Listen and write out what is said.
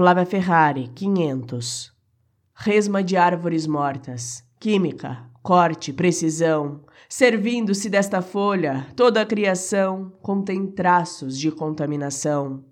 Flávia Ferrari, 500. Resma de árvores mortas. Química, corte, precisão. Servindo-se desta folha, toda a criação contém traços de contaminação.